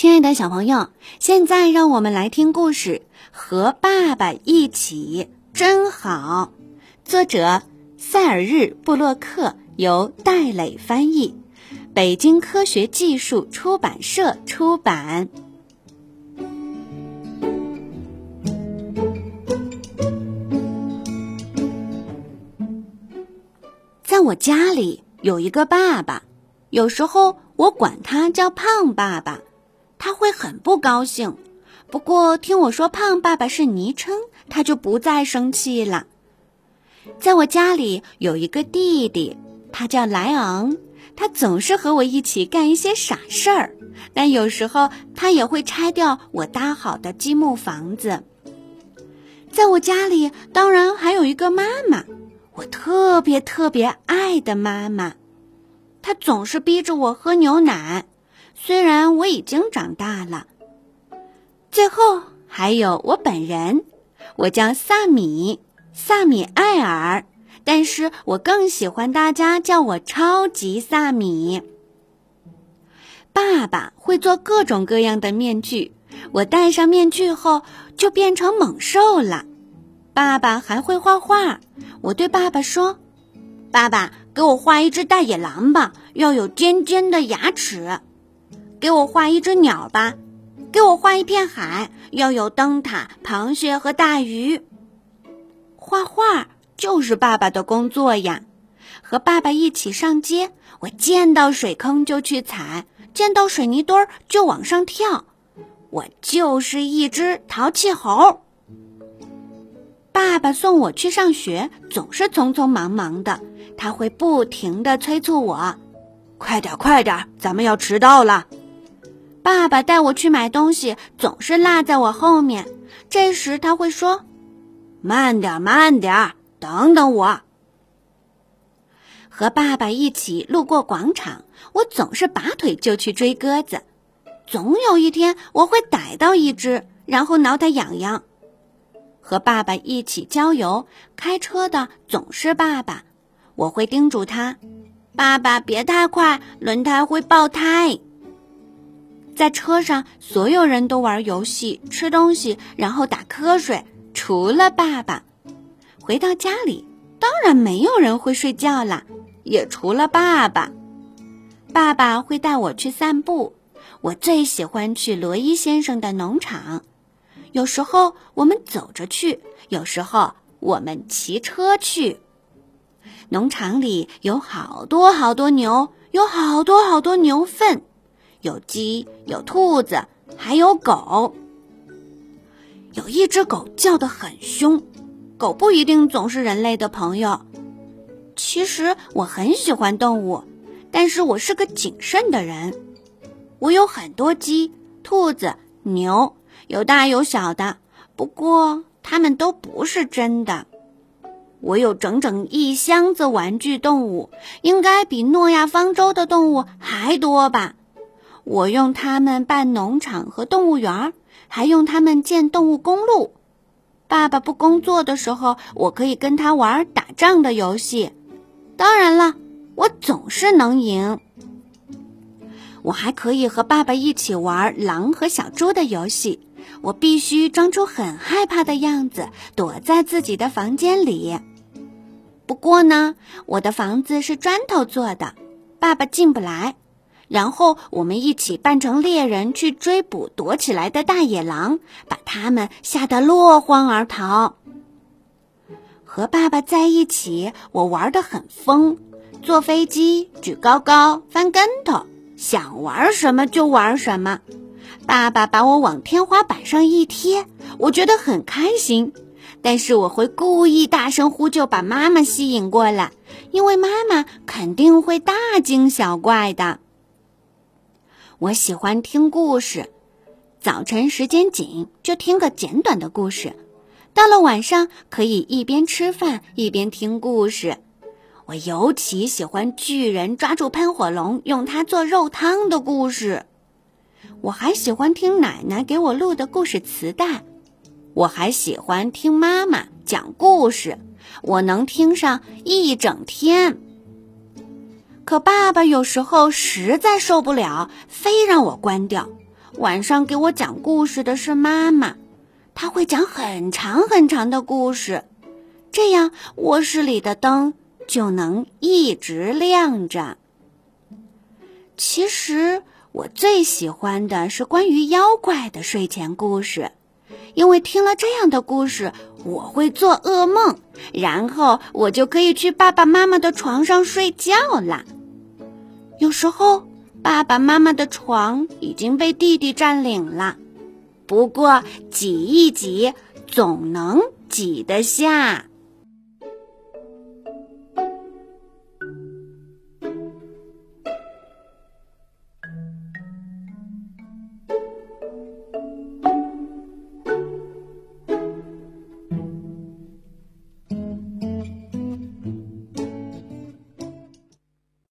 亲爱的小朋友，现在让我们来听故事《和爸爸一起真好》，作者塞尔日·布洛克，由戴磊翻译，北京科学技术出版社出版。在我家里有一个爸爸，有时候我管他叫胖爸爸。他会很不高兴，不过听我说“胖爸爸”是昵称，他就不再生气了。在我家里有一个弟弟，他叫莱昂，他总是和我一起干一些傻事儿，但有时候他也会拆掉我搭好的积木房子。在我家里，当然还有一个妈妈，我特别特别爱的妈妈，她总是逼着我喝牛奶。虽然我已经长大了，最后还有我本人，我叫萨米，萨米艾尔，但是我更喜欢大家叫我超级萨米。爸爸会做各种各样的面具，我戴上面具后就变成猛兽了。爸爸还会画画，我对爸爸说：“爸爸，给我画一只大野狼吧，要有尖尖的牙齿。”给我画一只鸟吧，给我画一片海，要有灯塔、螃蟹和大鱼。画画就是爸爸的工作呀。和爸爸一起上街，我见到水坑就去踩，见到水泥墩儿就往上跳。我就是一只淘气猴。爸爸送我去上学，总是匆匆忙忙的，他会不停的催促我：“快点，快点，咱们要迟到了。”爸爸带我去买东西，总是落在我后面。这时他会说：“慢点，慢点，等等我。”和爸爸一起路过广场，我总是拔腿就去追鸽子。总有一天我会逮到一只，然后挠它痒痒。和爸爸一起郊游，开车的总是爸爸，我会叮嘱他：“爸爸别太快，轮胎会爆胎。”在车上，所有人都玩游戏、吃东西，然后打瞌睡，除了爸爸。回到家里，当然没有人会睡觉啦，也除了爸爸。爸爸会带我去散步，我最喜欢去罗伊先生的农场。有时候我们走着去，有时候我们骑车去。农场里有好多好多牛，有好多好多牛粪。有鸡，有兔子，还有狗。有一只狗叫得很凶，狗不一定总是人类的朋友。其实我很喜欢动物，但是我是个谨慎的人。我有很多鸡、兔子、牛，有大有小的，不过它们都不是真的。我有整整一箱子玩具动物，应该比诺亚方舟的动物还多吧。我用它们办农场和动物园，还用它们建动物公路。爸爸不工作的时候，我可以跟他玩打仗的游戏。当然了，我总是能赢。我还可以和爸爸一起玩狼和小猪的游戏。我必须装出很害怕的样子，躲在自己的房间里。不过呢，我的房子是砖头做的，爸爸进不来。然后我们一起扮成猎人去追捕躲起来的大野狼，把他们吓得落荒而逃。和爸爸在一起，我玩得很疯，坐飞机、举高高、翻跟头，想玩什么就玩什么。爸爸把我往天花板上一贴，我觉得很开心。但是我会故意大声呼救，把妈妈吸引过来，因为妈妈肯定会大惊小怪的。我喜欢听故事，早晨时间紧就听个简短的故事，到了晚上可以一边吃饭一边听故事。我尤其喜欢巨人抓住喷火龙用它做肉汤的故事。我还喜欢听奶奶给我录的故事磁带。我还喜欢听妈妈讲故事，我能听上一整天。可爸爸有时候实在受不了，非让我关掉。晚上给我讲故事的是妈妈，她会讲很长很长的故事，这样卧室里的灯就能一直亮着。其实我最喜欢的是关于妖怪的睡前故事，因为听了这样的故事，我会做噩梦，然后我就可以去爸爸妈妈的床上睡觉啦。有时候。爸爸妈妈的床已经被弟弟占领了，不过挤一挤总能挤得下。